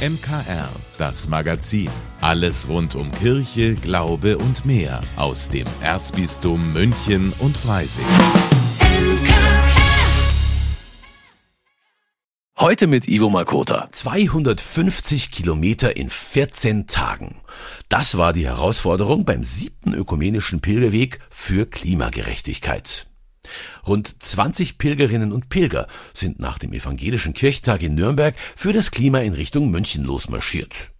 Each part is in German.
MKR, das Magazin. Alles rund um Kirche, Glaube und mehr aus dem Erzbistum München und Freising. Heute mit Ivo Makota. 250 Kilometer in 14 Tagen. Das war die Herausforderung beim siebten ökumenischen Pilgerweg für Klimagerechtigkeit. Rund 20 Pilgerinnen und Pilger sind nach dem evangelischen Kirchtag in Nürnberg für das Klima in Richtung München losmarschiert.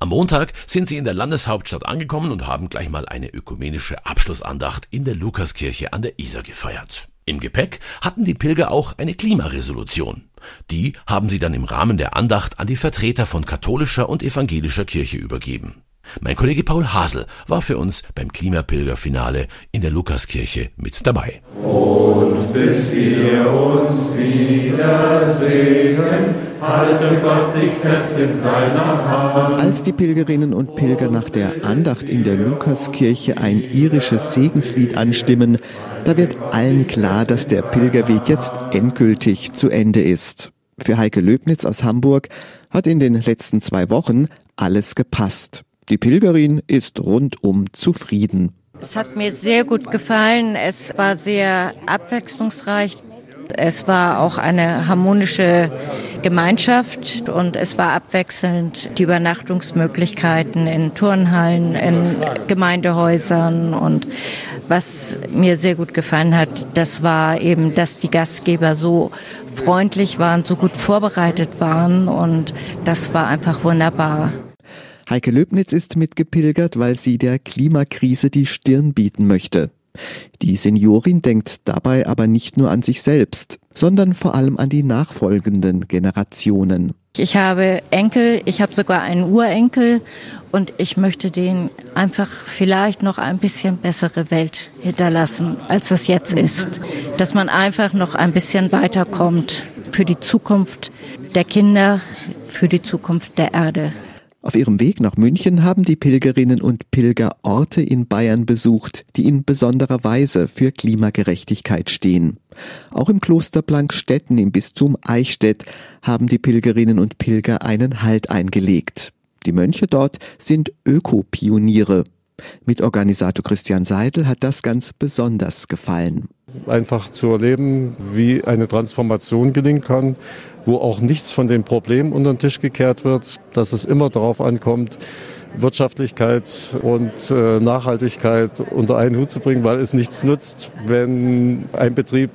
Am Montag sind sie in der Landeshauptstadt angekommen und haben gleich mal eine ökumenische Abschlussandacht in der Lukaskirche an der Isar gefeiert. Im Gepäck hatten die Pilger auch eine Klimaresolution. Die haben sie dann im Rahmen der Andacht an die Vertreter von katholischer und evangelischer Kirche übergeben. Mein Kollege Paul Hasel war für uns beim Klimapilgerfinale in der Lukaskirche mit dabei. Und bis wir uns wiedersehen, halte Gott dich fest in seiner Hand. Als die Pilgerinnen und Pilger nach der Andacht in der Lukaskirche ein irisches Segenslied anstimmen, da wird allen klar, dass der Pilgerweg jetzt endgültig zu Ende ist. Für Heike Löbnitz aus Hamburg hat in den letzten zwei Wochen alles gepasst. Die Pilgerin ist rundum zufrieden. Es hat mir sehr gut gefallen. Es war sehr abwechslungsreich. Es war auch eine harmonische Gemeinschaft und es war abwechselnd die Übernachtungsmöglichkeiten in Turnhallen, in Gemeindehäusern und was mir sehr gut gefallen hat, das war eben, dass die Gastgeber so freundlich waren, so gut vorbereitet waren und das war einfach wunderbar. Heike Löbnitz ist mitgepilgert, weil sie der Klimakrise die Stirn bieten möchte. Die Seniorin denkt dabei aber nicht nur an sich selbst, sondern vor allem an die nachfolgenden Generationen. Ich habe Enkel, ich habe sogar einen Urenkel und ich möchte denen einfach vielleicht noch ein bisschen bessere Welt hinterlassen, als es jetzt ist. Dass man einfach noch ein bisschen weiterkommt für die Zukunft der Kinder, für die Zukunft der Erde. Auf ihrem Weg nach München haben die Pilgerinnen und Pilger Orte in Bayern besucht, die in besonderer Weise für Klimagerechtigkeit stehen. Auch im Kloster Blankstetten im Bistum Eichstätt haben die Pilgerinnen und Pilger einen Halt eingelegt. Die Mönche dort sind Ökopioniere. Mit Organisator Christian Seidel hat das ganz besonders gefallen. Einfach zu erleben, wie eine Transformation gelingen kann, wo auch nichts von den Problemen unter den Tisch gekehrt wird, dass es immer darauf ankommt, Wirtschaftlichkeit und äh, Nachhaltigkeit unter einen Hut zu bringen, weil es nichts nützt, wenn ein Betrieb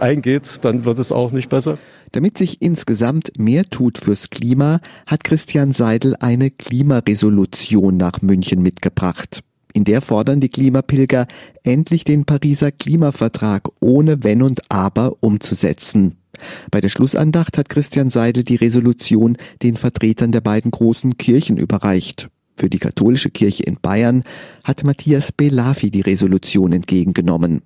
eingeht, dann wird es auch nicht besser. Damit sich insgesamt mehr tut fürs Klima, hat Christian Seidel eine Klimaresolution nach München mitgebracht. In der fordern die Klimapilger, endlich den Pariser Klimavertrag ohne Wenn und Aber umzusetzen. Bei der Schlussandacht hat Christian Seidel die Resolution den Vertretern der beiden großen Kirchen überreicht. Für die katholische Kirche in Bayern hat Matthias Belafi die Resolution entgegengenommen.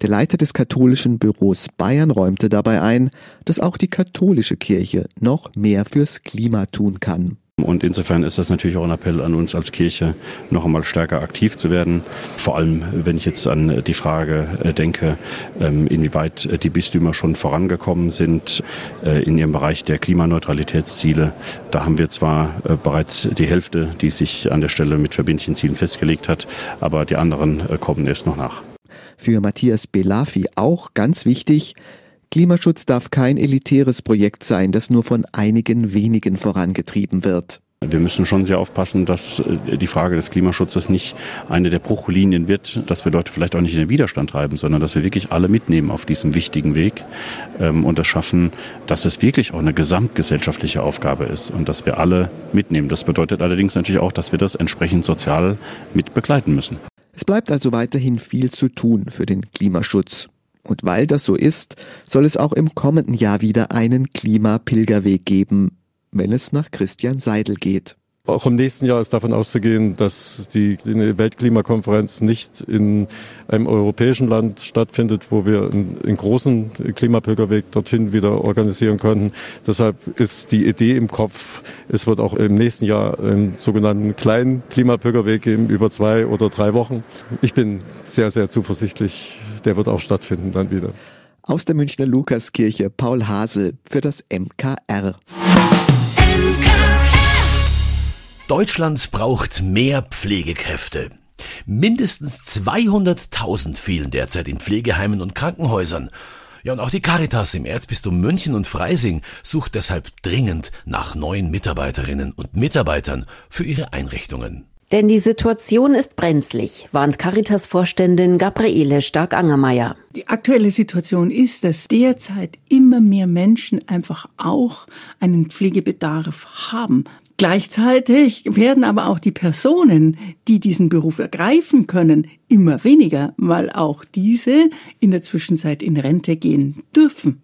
Der Leiter des katholischen Büros Bayern räumte dabei ein, dass auch die katholische Kirche noch mehr fürs Klima tun kann. Und insofern ist das natürlich auch ein Appell an uns als Kirche, noch einmal stärker aktiv zu werden. Vor allem, wenn ich jetzt an die Frage äh, denke, ähm, inwieweit äh, die Bistümer schon vorangekommen sind äh, in ihrem Bereich der Klimaneutralitätsziele. Da haben wir zwar bereits die Hälfte, die sich an der Stelle mit verbindlichen Zielen festgelegt hat, aber die anderen kommen erst noch nach. Für Matthias Belafi auch ganz wichtig, Klimaschutz darf kein elitäres Projekt sein, das nur von einigen wenigen vorangetrieben wird. Wir müssen schon sehr aufpassen, dass äh, die Frage des Klimaschutzes nicht eine der Bruchlinien wird, dass wir Leute vielleicht auch nicht in den Widerstand treiben, sondern dass wir wirklich alle mitnehmen auf diesem wichtigen Weg ähm, und das schaffen, dass es wirklich auch eine gesamtgesellschaftliche Aufgabe ist und dass wir alle mitnehmen. Das bedeutet allerdings natürlich auch, dass wir das entsprechend sozial mit begleiten müssen. Es bleibt also weiterhin viel zu tun für den Klimaschutz. Und weil das so ist, soll es auch im kommenden Jahr wieder einen Klimapilgerweg geben, wenn es nach Christian Seidel geht. Auch im nächsten Jahr ist davon auszugehen, dass die, Weltklimakonferenz nicht in einem europäischen Land stattfindet, wo wir einen, einen großen Klimapilgerweg dorthin wieder organisieren können. Deshalb ist die Idee im Kopf, es wird auch im nächsten Jahr einen sogenannten kleinen Klimapilgerweg geben über zwei oder drei Wochen. Ich bin sehr, sehr zuversichtlich, der wird auch stattfinden dann wieder. Aus der Münchner Lukaskirche Paul Hasel für das MKR. MKR. Deutschland braucht mehr Pflegekräfte. Mindestens 200.000 fehlen derzeit in Pflegeheimen und Krankenhäusern. Ja, und auch die Caritas im Erzbistum München und Freising sucht deshalb dringend nach neuen Mitarbeiterinnen und Mitarbeitern für ihre Einrichtungen. Denn die Situation ist brenzlig, warnt Caritas-Vorständin Gabriele Stark-Angermeier. Die aktuelle Situation ist, dass derzeit immer mehr Menschen einfach auch einen Pflegebedarf haben. Gleichzeitig werden aber auch die Personen, die diesen Beruf ergreifen können, immer weniger, weil auch diese in der Zwischenzeit in Rente gehen dürfen.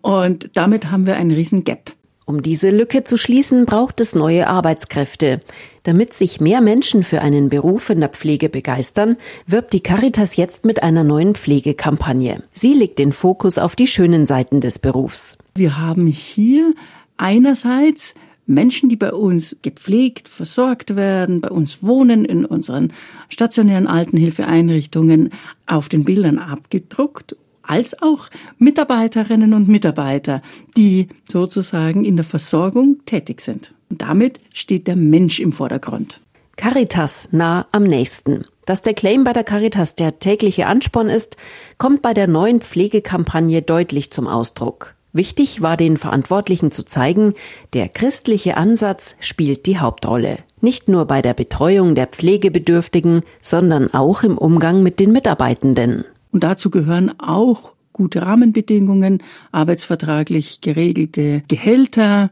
Und damit haben wir einen riesen Gap. Um diese Lücke zu schließen, braucht es neue Arbeitskräfte. Damit sich mehr Menschen für einen Beruf in der Pflege begeistern, wirbt die Caritas jetzt mit einer neuen Pflegekampagne. Sie legt den Fokus auf die schönen Seiten des Berufs. Wir haben hier einerseits Menschen, die bei uns gepflegt, versorgt werden, bei uns wohnen, in unseren stationären Altenhilfeeinrichtungen auf den Bildern abgedruckt als auch Mitarbeiterinnen und Mitarbeiter, die sozusagen in der Versorgung tätig sind. Und damit steht der Mensch im Vordergrund. Caritas nah am nächsten. Dass der Claim bei der Caritas der tägliche Ansporn ist, kommt bei der neuen Pflegekampagne deutlich zum Ausdruck. Wichtig war den Verantwortlichen zu zeigen, der christliche Ansatz spielt die Hauptrolle. Nicht nur bei der Betreuung der Pflegebedürftigen, sondern auch im Umgang mit den Mitarbeitenden. Und dazu gehören auch gute Rahmenbedingungen, arbeitsvertraglich geregelte Gehälter,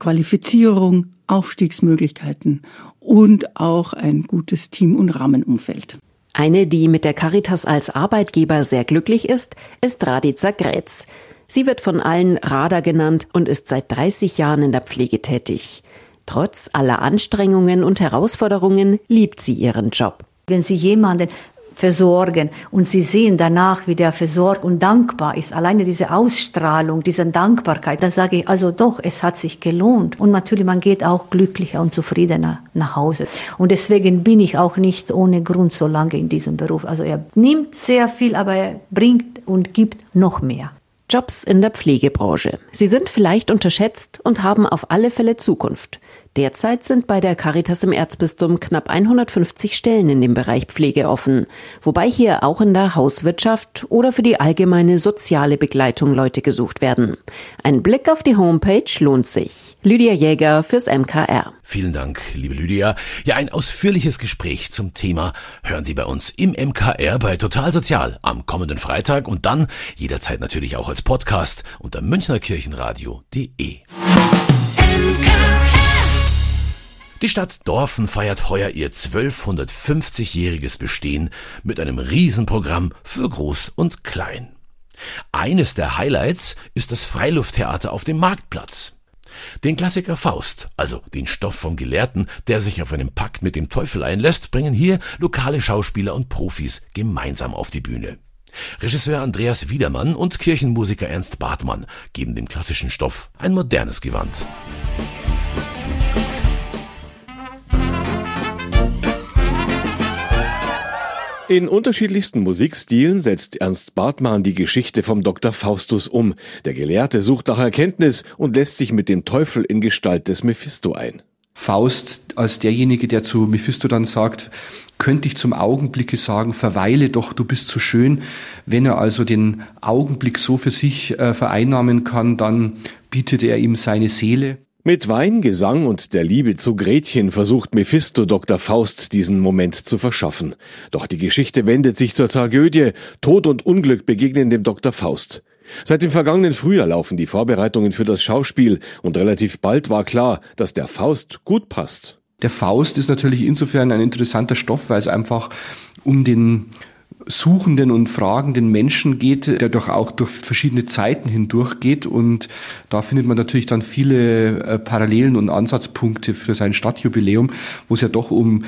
Qualifizierung, Aufstiegsmöglichkeiten und auch ein gutes Team- und Rahmenumfeld. Eine, die mit der Caritas als Arbeitgeber sehr glücklich ist, ist Radica Grätz. Sie wird von allen Rada genannt und ist seit 30 Jahren in der Pflege tätig. Trotz aller Anstrengungen und Herausforderungen liebt sie ihren Job. Wenn Sie jemanden versorgen und sie sehen danach, wie der versorgt und dankbar ist. Alleine diese Ausstrahlung, diese Dankbarkeit, da sage ich, also doch, es hat sich gelohnt. Und natürlich, man geht auch glücklicher und zufriedener nach Hause. Und deswegen bin ich auch nicht ohne Grund so lange in diesem Beruf. Also er nimmt sehr viel, aber er bringt und gibt noch mehr. Jobs in der Pflegebranche. Sie sind vielleicht unterschätzt und haben auf alle Fälle Zukunft. Derzeit sind bei der Caritas im Erzbistum knapp 150 Stellen in dem Bereich Pflege offen, wobei hier auch in der Hauswirtschaft oder für die allgemeine soziale Begleitung Leute gesucht werden. Ein Blick auf die Homepage lohnt sich. Lydia Jäger fürs MKR. Vielen Dank, liebe Lydia. Ja, ein ausführliches Gespräch zum Thema hören Sie bei uns im MKR bei Total Sozial am kommenden Freitag und dann jederzeit natürlich auch als Podcast unter münchnerkirchenradio.de. Die Stadt Dorfen feiert heuer ihr 1250-jähriges Bestehen mit einem Riesenprogramm für Groß und Klein. Eines der Highlights ist das Freilufttheater auf dem Marktplatz. Den Klassiker Faust, also den Stoff vom Gelehrten, der sich auf einen Pakt mit dem Teufel einlässt, bringen hier lokale Schauspieler und Profis gemeinsam auf die Bühne. Regisseur Andreas Wiedermann und Kirchenmusiker Ernst Bartmann geben dem klassischen Stoff ein modernes Gewand. In unterschiedlichsten Musikstilen setzt Ernst Bartmann die Geschichte vom Dr. Faustus um. Der Gelehrte sucht nach Erkenntnis und lässt sich mit dem Teufel in Gestalt des Mephisto ein. Faust als derjenige, der zu Mephisto dann sagt, könnte ich zum Augenblicke sagen, verweile doch, du bist so schön. Wenn er also den Augenblick so für sich äh, vereinnahmen kann, dann bietet er ihm seine Seele. Mit Wein, Gesang und der Liebe zu Gretchen versucht Mephisto Dr. Faust diesen Moment zu verschaffen. Doch die Geschichte wendet sich zur Tragödie. Tod und Unglück begegnen dem Dr. Faust. Seit dem vergangenen Frühjahr laufen die Vorbereitungen für das Schauspiel und relativ bald war klar, dass der Faust gut passt. Der Faust ist natürlich insofern ein interessanter Stoff, weil es einfach um den suchenden und fragenden Menschen geht, der doch auch durch verschiedene Zeiten hindurch geht. Und da findet man natürlich dann viele äh, Parallelen und Ansatzpunkte für sein Stadtjubiläum, wo es ja doch um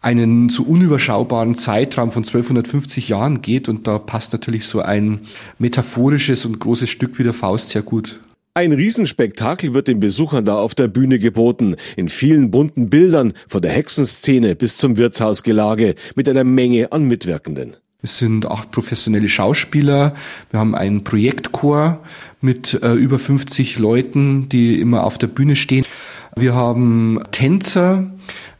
einen so unüberschaubaren Zeitraum von 1250 Jahren geht. Und da passt natürlich so ein metaphorisches und großes Stück wie der Faust sehr gut. Ein Riesenspektakel wird den Besuchern da auf der Bühne geboten, in vielen bunten Bildern, von der Hexenszene bis zum Wirtshausgelage, mit einer Menge an Mitwirkenden. Es sind acht professionelle Schauspieler. Wir haben einen Projektchor mit äh, über 50 Leuten, die immer auf der Bühne stehen. Wir haben Tänzer,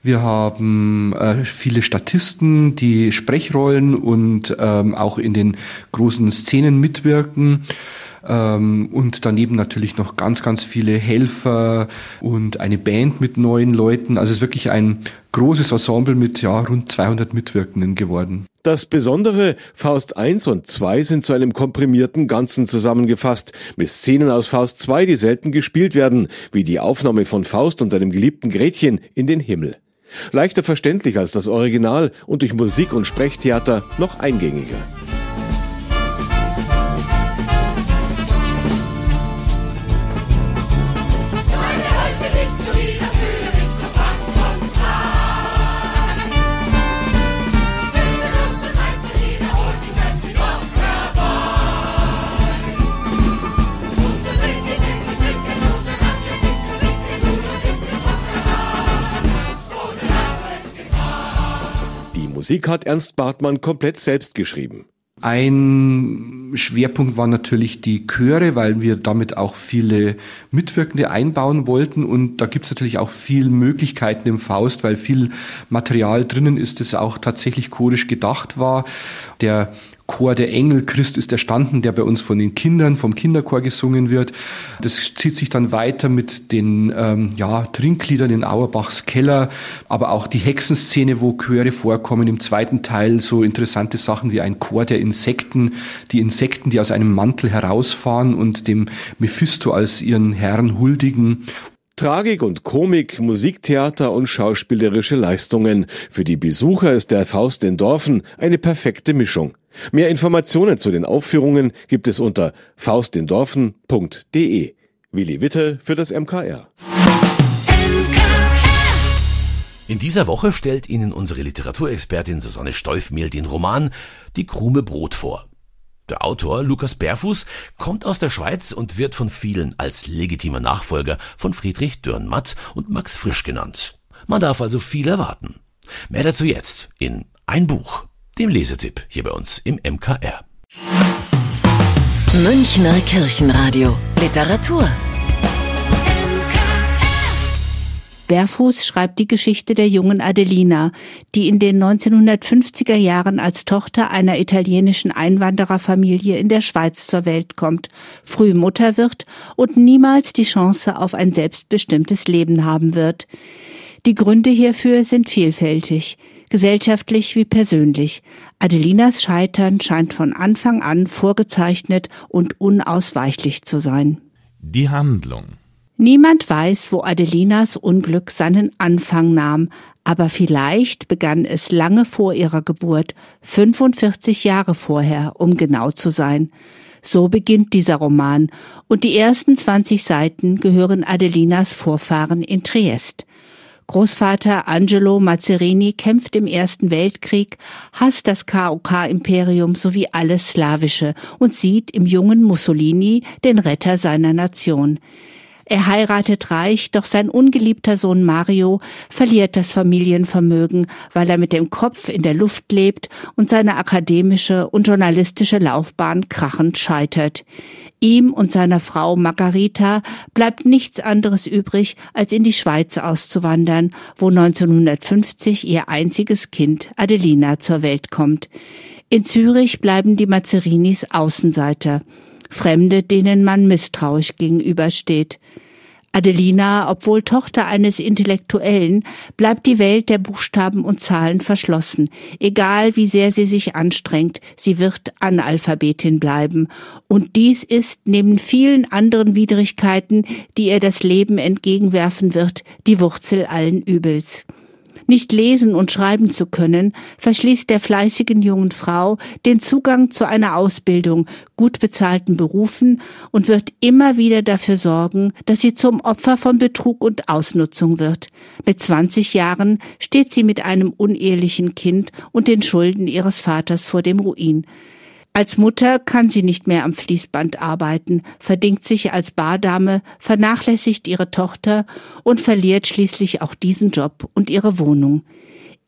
wir haben äh, viele Statisten, die Sprechrollen und ähm, auch in den großen Szenen mitwirken. Ähm, und daneben natürlich noch ganz, ganz viele Helfer und eine Band mit neuen Leuten. Also es ist wirklich ein großes Ensemble mit ja, rund 200 Mitwirkenden geworden. Das Besondere, Faust 1 und 2 sind zu einem komprimierten Ganzen zusammengefasst, mit Szenen aus Faust 2, die selten gespielt werden, wie die Aufnahme von Faust und seinem geliebten Gretchen in den Himmel. Leichter verständlich als das Original und durch Musik und Sprechtheater noch eingängiger. Musik hat Ernst Bartmann komplett selbst geschrieben. Ein Schwerpunkt war natürlich die Chöre, weil wir damit auch viele Mitwirkende einbauen wollten. Und da gibt es natürlich auch viel Möglichkeiten im Faust, weil viel Material drinnen ist, das auch tatsächlich chorisch gedacht war. Der Chor der Engel, Christ ist erstanden, der bei uns von den Kindern, vom Kinderchor gesungen wird. Das zieht sich dann weiter mit den ähm, ja, Trinkliedern in Auerbachs Keller, aber auch die Hexenszene, wo Chöre vorkommen. Im zweiten Teil so interessante Sachen wie ein Chor der Insekten, die Insekten, die aus einem Mantel herausfahren und dem Mephisto als ihren Herrn huldigen Tragik und Komik, Musiktheater und schauspielerische Leistungen. Für die Besucher ist der Faust in Dorfen eine perfekte Mischung. Mehr Informationen zu den Aufführungen gibt es unter faustindorfen.de. Willi Witte für das MKR. In dieser Woche stellt Ihnen unsere Literaturexpertin Susanne Steufmehl den Roman Die Krume Brot vor. Der Autor Lukas Berfuß kommt aus der Schweiz und wird von vielen als legitimer Nachfolger von Friedrich Dürrenmatt und Max Frisch genannt. Man darf also viel erwarten. Mehr dazu jetzt in Ein Buch dem Lesetipp hier bei uns im MKR. Münchner Kirchenradio Literatur Berfuß schreibt die Geschichte der jungen Adelina, die in den 1950er Jahren als Tochter einer italienischen Einwandererfamilie in der Schweiz zur Welt kommt, früh Mutter wird und niemals die Chance auf ein selbstbestimmtes Leben haben wird. Die Gründe hierfür sind vielfältig gesellschaftlich wie persönlich. Adelinas Scheitern scheint von Anfang an vorgezeichnet und unausweichlich zu sein. Die Handlung. Niemand weiß, wo Adelinas Unglück seinen Anfang nahm, aber vielleicht begann es lange vor ihrer Geburt, 45 Jahre vorher, um genau zu sein. So beginnt dieser Roman, und die ersten 20 Seiten gehören Adelinas Vorfahren in Triest. Großvater Angelo Mazzarini kämpft im Ersten Weltkrieg, hasst das KOK-Imperium sowie alles Slawische und sieht im jungen Mussolini den Retter seiner Nation. Er heiratet reich, doch sein ungeliebter Sohn Mario verliert das Familienvermögen, weil er mit dem Kopf in der Luft lebt und seine akademische und journalistische Laufbahn krachend scheitert. Ihm und seiner Frau Margarita bleibt nichts anderes übrig, als in die Schweiz auszuwandern, wo 1950 ihr einziges Kind Adelina zur Welt kommt. In Zürich bleiben die Mazzerinis Außenseiter. Fremde, denen man misstrauisch gegenübersteht. Adelina, obwohl Tochter eines Intellektuellen, bleibt die Welt der Buchstaben und Zahlen verschlossen. Egal wie sehr sie sich anstrengt, sie wird Analphabetin bleiben. Und dies ist neben vielen anderen Widrigkeiten, die ihr das Leben entgegenwerfen wird, die Wurzel allen Übels. Nicht lesen und schreiben zu können, verschließt der fleißigen jungen Frau den Zugang zu einer Ausbildung, gut bezahlten Berufen und wird immer wieder dafür sorgen, dass sie zum Opfer von Betrug und Ausnutzung wird. Mit 20 Jahren steht sie mit einem unehelichen Kind und den Schulden ihres Vaters vor dem Ruin. Als Mutter kann sie nicht mehr am Fließband arbeiten, verdingt sich als Bardame, vernachlässigt ihre Tochter und verliert schließlich auch diesen Job und ihre Wohnung.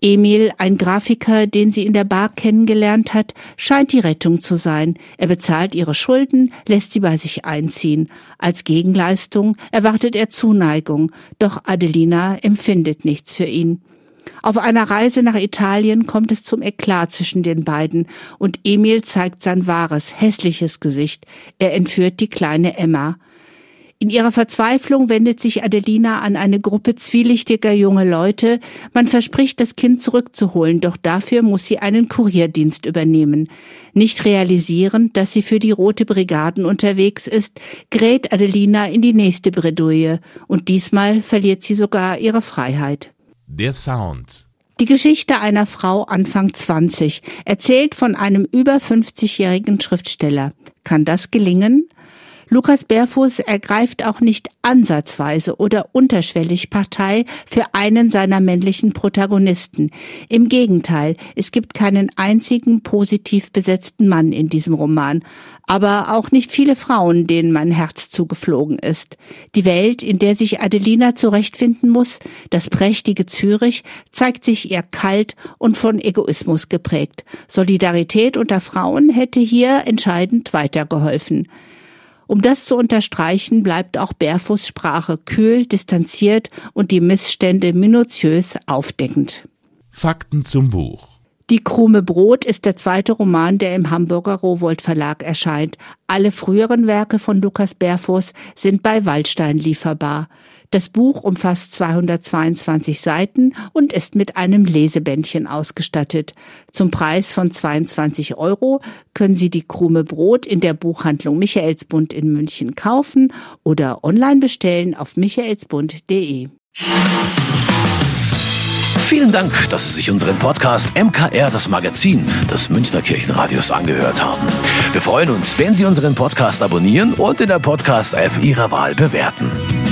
Emil, ein Grafiker, den sie in der Bar kennengelernt hat, scheint die Rettung zu sein. Er bezahlt ihre Schulden, lässt sie bei sich einziehen. Als Gegenleistung erwartet er Zuneigung, doch Adelina empfindet nichts für ihn. Auf einer Reise nach Italien kommt es zum Eklat zwischen den beiden und Emil zeigt sein wahres, hässliches Gesicht. Er entführt die kleine Emma. In ihrer Verzweiflung wendet sich Adelina an eine Gruppe zwielichtiger junge Leute. Man verspricht, das Kind zurückzuholen, doch dafür muss sie einen Kurierdienst übernehmen. Nicht realisierend, dass sie für die Rote Brigaden unterwegs ist, gerät Adelina in die nächste Bredouille und diesmal verliert sie sogar ihre Freiheit. Der Sound. Die Geschichte einer Frau Anfang 20, erzählt von einem über 50-jährigen Schriftsteller. Kann das gelingen? Lukas Bärfuß ergreift auch nicht ansatzweise oder unterschwellig Partei für einen seiner männlichen Protagonisten. Im Gegenteil, es gibt keinen einzigen positiv besetzten Mann in diesem Roman, aber auch nicht viele Frauen, denen mein Herz zugeflogen ist. Die Welt, in der sich Adelina zurechtfinden muss, das prächtige Zürich, zeigt sich ihr kalt und von Egoismus geprägt. Solidarität unter Frauen hätte hier entscheidend weitergeholfen. Um das zu unterstreichen, bleibt auch Berfuß Sprache kühl, distanziert und die Missstände minutiös aufdeckend. Fakten zum Buch. Die Krume Brot ist der zweite Roman, der im Hamburger Rowold Verlag erscheint. Alle früheren Werke von Lukas Berfuß sind bei Waldstein lieferbar. Das Buch umfasst 222 Seiten und ist mit einem Lesebändchen ausgestattet. Zum Preis von 22 Euro können Sie die Krume Brot in der Buchhandlung Michaelsbund in München kaufen oder online bestellen auf michaelsbund.de. Vielen Dank, dass Sie sich unseren Podcast MKR, das Magazin des Münchner Kirchenradios, angehört haben. Wir freuen uns, wenn Sie unseren Podcast abonnieren und in der Podcast-App Ihrer Wahl bewerten.